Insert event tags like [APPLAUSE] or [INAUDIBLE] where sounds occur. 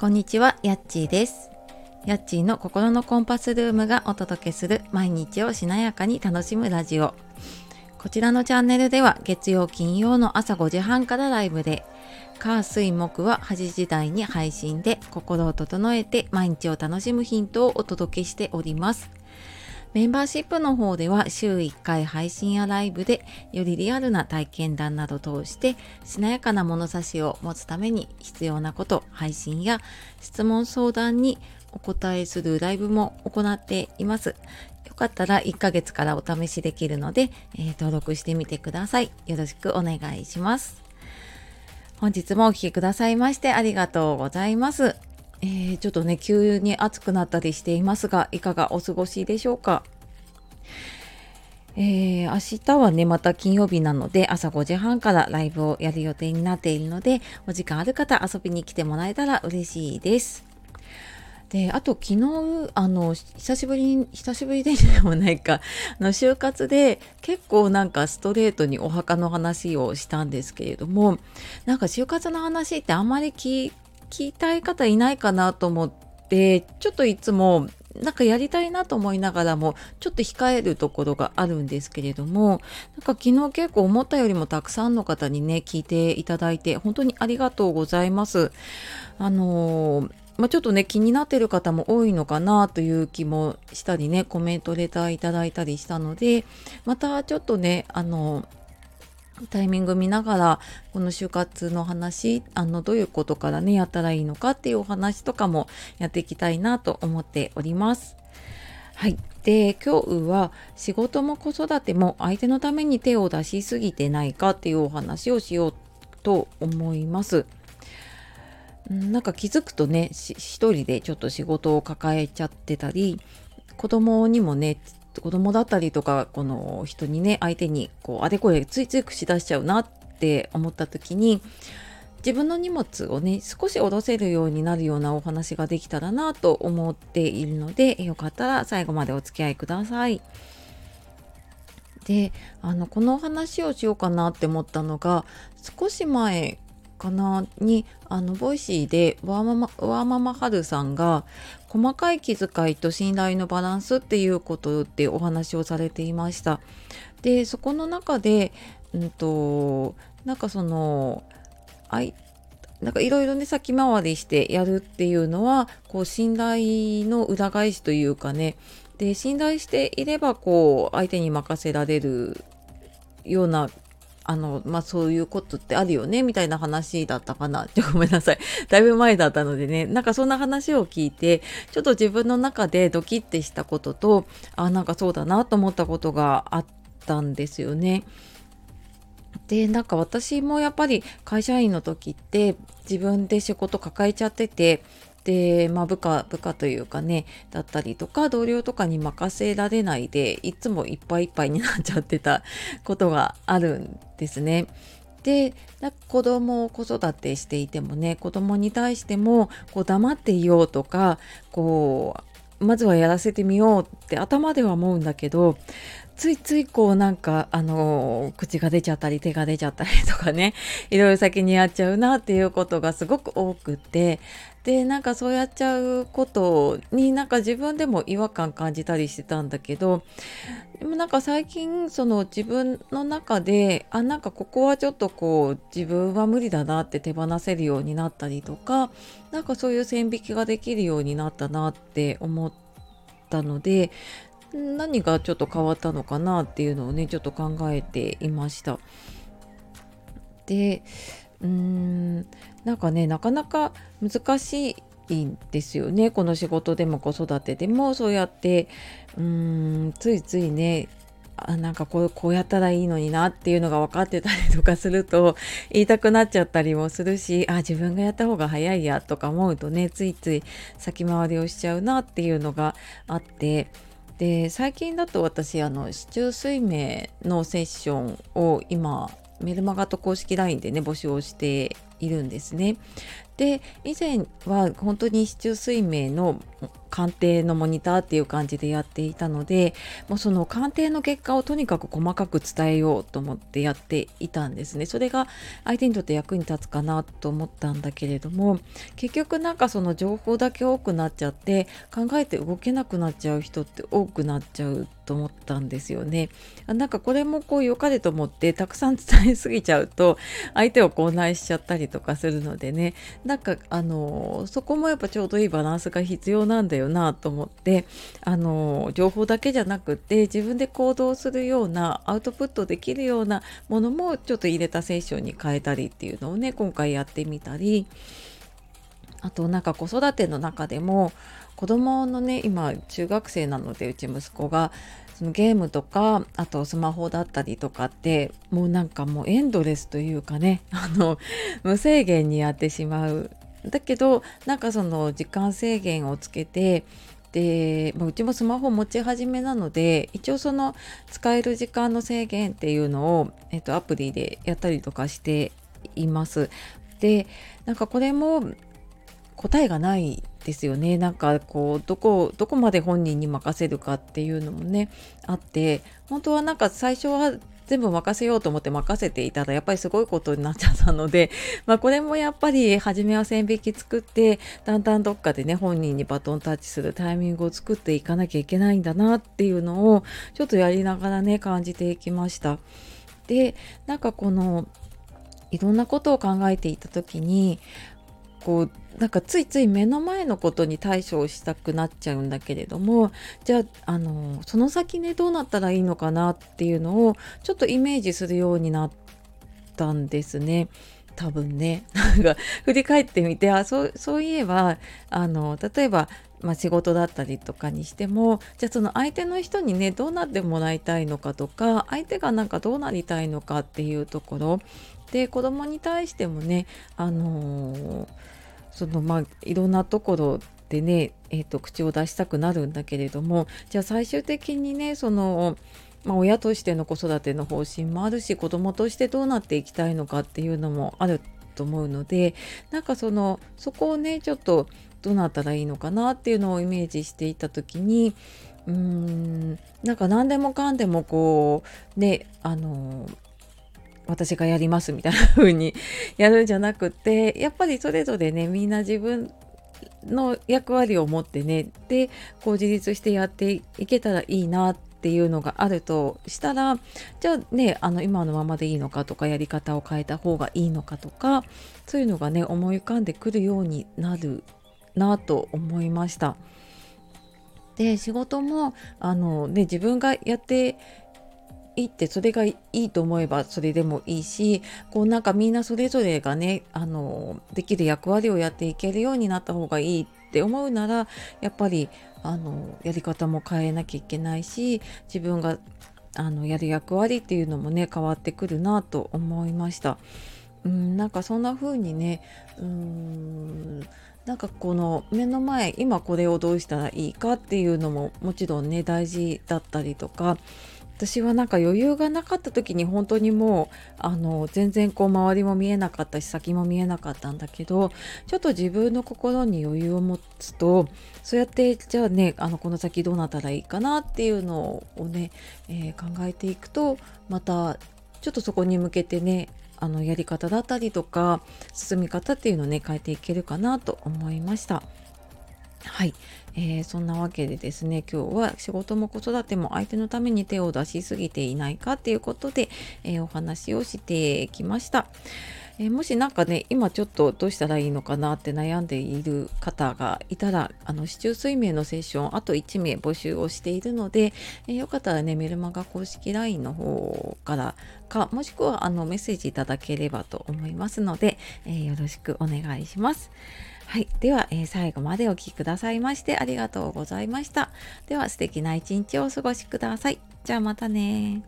こんにちは、やっちーです。やっちーの心のコンパスルームがお届けする毎日をしなやかに楽しむラジオ。こちらのチャンネルでは月曜金曜の朝5時半からライブで、火水木は8時台に配信で心を整えて毎日を楽しむヒントをお届けしております。メンバーシップの方では週1回配信やライブでよりリアルな体験談など通してしなやかな物差しを持つために必要なこと配信や質問相談にお答えするライブも行っています。よかったら1ヶ月からお試しできるので、えー登録してみてください。よろしくお願いします。本日もお聴きくださいましてありがとうございます。えーちょっとね、急に暑くなったりしていますが、いかがお過ごしでしょうか？えー明日はね、また金曜日なので、朝5時半からライブをやる予定になっているので、お時間ある方遊びに来てもらえたら嬉しいです。で、あと昨日、あの、久しぶりに、久しぶりでもないか、あの、就活で結構なんかストレートにお墓の話をしたんですけれども、なんか就活の話ってあんまり聞聞きたい方いないかなと思って、ちょっといつもなんかやりたいなと思いながらもちょっと控えるところがあるんですけれどもなんか昨日結構思ったよりもたくさんの方にね聞いていただいて本当にありがとうございます。あのーまあ、ちょっとね気になってる方も多いのかなという気もしたりねコメントレターいただいたりしたのでまたちょっとねあのタイミング見ながらこの就活の話あのどういうことからねやったらいいのかっていうお話とかもやっていきたいなと思っております。はい。で、今日は仕事も子育ても相手のために手を出しすぎてないかっていうお話をしようと思います。なんか気づくとね、一人でちょっと仕事を抱えちゃってたり、子供にもね、子供だったりとか、この人にね、相手にこうあれこれついつい口出しちゃうなって思った時に、自分の荷物をね少し下ろせるようになるようなお話ができたらなと思っているのでよかったら最後までお付き合いください。であのこのお話をしようかなって思ったのが少し前かな？にあのボイシーでワーママワーママハルさんが細かい気遣いと信頼のバランスっていうことでお話をされていました。でそこの中で、うんとなんかそのあいなんかいろいろね先回りしてやるっていうのはこう信頼の裏返しというかねで信頼していればこう相手に任せられるようなあのまあそういうことってあるよねみたいな話だったかな。ちょごめんなさい。[LAUGHS] だいぶ前だったのでね。なんかそんな話を聞いてちょっと自分の中でドキッてしたこととあなんかそうだなと思ったことがあったんですよね。でなんか私もやっぱり会社員の時って自分で仕事抱えちゃっててで、まあ、部下部下というかねだったりとか同僚とかに任せられないでいつもいっぱいいっぱいになっちゃってたことがあるんですね。でなんか子供を子育てしていてもね子供に対してもこう黙っていようとかこうまずはやらせてみようって頭では思うんだけどついついこうなんかあの口が出ちゃったり手が出ちゃったりとかね [LAUGHS] いろいろ先にやっちゃうなっていうことがすごく多くてでなんかそうやっちゃうことになんか自分でも違和感感じたりしてたんだけどでもなんか最近その自分の中であなんかここはちょっとこう自分は無理だなって手放せるようになったりとかなんかそういう線引きができるようになったなって思ったので何がちょっと変わったのかなっていうのをねちょっと考えていました。でうーんなんかねなかなか難しいんですよねこの仕事でも子育てでもそうやってうーんついついねあなんかこうこうやったらいいのになっていうのが分かってたりとかすると言いたくなっちゃったりもするしあ自分がやった方が早いやとか思うとねついつい先回りをしちゃうなっていうのがあってで最近だと私あの市中水明のセッションを今メルマガと公式 LINE でね募集をしているんですね。で以前は本当に市中水明の鑑定のモニターっていう感じでやっていたのでもうその鑑定の結果をとにかく細かく伝えようと思ってやっていたんですねそれが相手にとって役に立つかなと思ったんだけれども結局なんかその情報だけ多くなっちゃって考えて動けなくなっちゃう人って多くなっちゃうと思ったんですよね。なんかこれもこう良かれと思ってたくさん伝えすぎちゃうと相手を口内しちゃったりとかするのでねなんかあのそこもやっぱちょうどいいバランスが必要なんだよなと思ってあの情報だけじゃなくて自分で行動するようなアウトプットできるようなものもちょっと入れたセッションに変えたりっていうのをね今回やってみたりあとなんか子育ての中でも子供のね今中学生なのでうち息子がそのゲームとかあとスマホだったりとかってもうなんかもうエンドレスというかねあの無制限にやってしまうだけどなんかその時間制限をつけてで、まあ、うちもスマホ持ち始めなので一応その使える時間の制限っていうのを、えっと、アプリでやったりとかしています。でなんかこれも答えがないですよねなんかこうどこどこまで本人に任せるかっていうのもねあって本当はなんか最初は全部任せようと思って任せていたらやっぱりすごいことになっちゃったので、[LAUGHS] まあ、これもやっぱり初めは線引き作ってだんだんどっかでね本人にバトンタッチするタイミングを作っていかなきゃいけないんだなっていうのをちょっとやりながらね感じていきました。でなんかこのいろんなことを考えていた時にこうなんかついつい目の前のことに対処をしたくなっちゃうんだけれどもじゃああのその先ねどうなったらいいのかなっていうのをちょっとイメージするようになったんですね。多分ねなんか振り返ってみてあそうそういえばあの例えば、まあ、仕事だったりとかにしてもじゃあその相手の人にねどうなってもらいたいのかとか相手がなんかどうなりたいのかっていうところで子供に対してもねあのーそのまあいろんなところでね、えーと、口を出したくなるんだけれどもじゃあ最終的にねそのまあ、親としての子育ての方針もあるし子供としてどうなっていきたいのかっていうのもあると思うのでなんかそのそこをねちょっとどうなったらいいのかなっていうのをイメージしていた時にうーんなんか何でもかんでもこうねあの私がやりますみたいな風にやるんじゃなくてやっぱりそれぞれねみんな自分の役割を持ってねでこう自立してやっていけたらいいなっていうのがあるとしたらじゃあねあの今のままでいいのかとかやり方を変えた方がいいのかとかそういうのがね思い浮かんでくるようになるなと思いました。で仕事もあの、ね、自分がやっていってそれがいいと思えばそれでもいいしこうなんかみんなそれぞれがねあのできる役割をやっていけるようになった方がいいって思うならやっぱりあのやり方も変えなきゃいけないし自分があのやる役割っていうのもね変わってくるなと思いました。うんなんかそんな風にねうんなんかこの目の前今これをどうしたらいいかっていうのももちろんね大事だったりとか私はなんか余裕がなかった時に本当にもうあの全然こう周りも見えなかったし先も見えなかったんだけどちょっと自分の心に余裕を持つとそうやってじゃあねあのこの先どうなったらいいかなっていうのをね、えー、考えていくとまたちょっとそこに向けてねあのやり方だったりとか進み方っていうのをね変えていけるかなと思いました。はい、えー、そんなわけでですね今日は仕事も子育ても相手のために手を出しすぎていないかっていうことで、えー、お話をしてきました。え、もし何かね今ちょっとどうしたらいいのかなって悩んでいる方がいたらあの市中水明のセッションあと1名募集をしているので、えー、よかったらねメルマガ公式 LINE の方からかもしくはあのメッセージいただければと思いますので、えー、よろしくお願いします。はい。では、え、最後までお聴きくださいましてありがとうございました。では、素敵な一日をお過ごしください。じゃあまたね